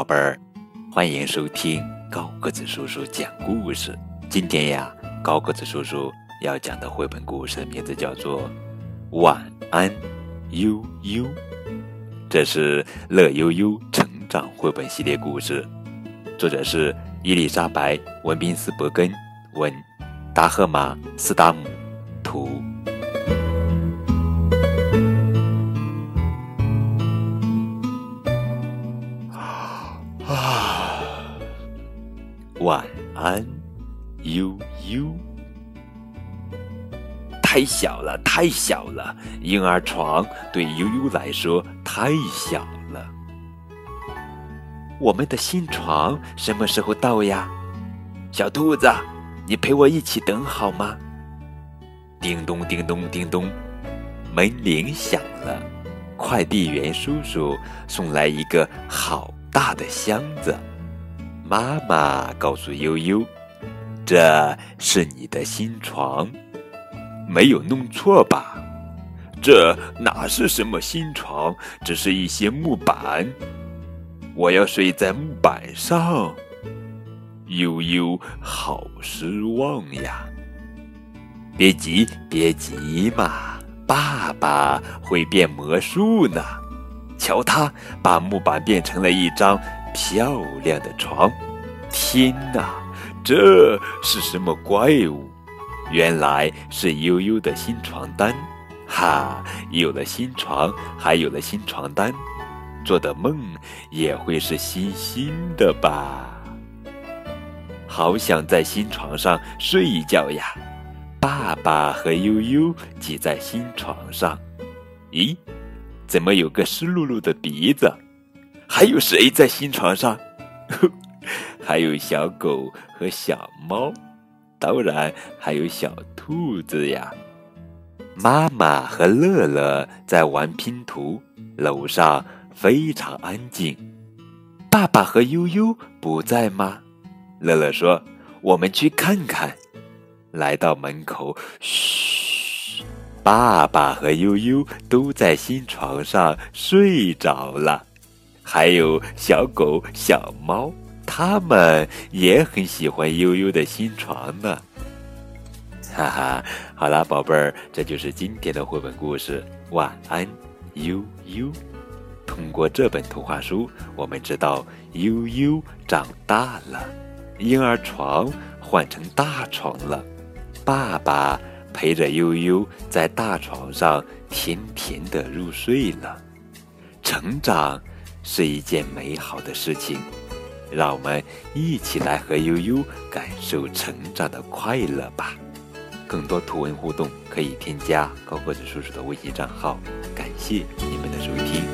宝贝儿，欢迎收听高个子叔叔讲故事。今天呀，高个子叔叔要讲的绘本故事名字叫做《晚安，悠悠》，这是乐悠悠成长绘本系列故事，作者是伊丽莎白·文宾斯伯根，文，达赫玛·斯达姆，图。啊晚安，悠悠。太小了，太小了，婴儿床对悠悠来说太小了。我们的新床什么时候到呀？小兔子，你陪我一起等好吗？叮咚，叮咚，叮咚，门铃响了，快递员叔叔送来一个好大的箱子。妈妈告诉悠悠：“这是你的新床，没有弄错吧？这哪是什么新床，只是一些木板。我要睡在木板上。”悠悠好失望呀！别急，别急嘛，爸爸会变魔术呢。瞧他把木板变成了一张。漂亮的床，天哪，这是什么怪物？原来是悠悠的新床单，哈！有了新床，还有了新床单，做的梦也会是新新的吧？好想在新床上睡一觉呀！爸爸和悠悠挤在新床上，咦，怎么有个湿漉漉的鼻子？还有谁在新床上？还有小狗和小猫，当然还有小兔子呀。妈妈和乐乐在玩拼图，楼上非常安静。爸爸和悠悠不在吗？乐乐说：“我们去看看。”来到门口，嘘，爸爸和悠悠都在新床上睡着了。还有小狗、小猫，它们也很喜欢悠悠的新床呢。哈哈，好啦，宝贝儿，这就是今天的绘本故事。晚安，悠悠。通过这本图画书，我们知道悠悠长大了，婴儿床换成大床了，爸爸陪着悠悠在大床上甜甜的入睡了，成长。是一件美好的事情，让我们一起来和悠悠感受成长的快乐吧。更多图文互动可以添加高个子叔叔的微信账号。感谢你们的收听。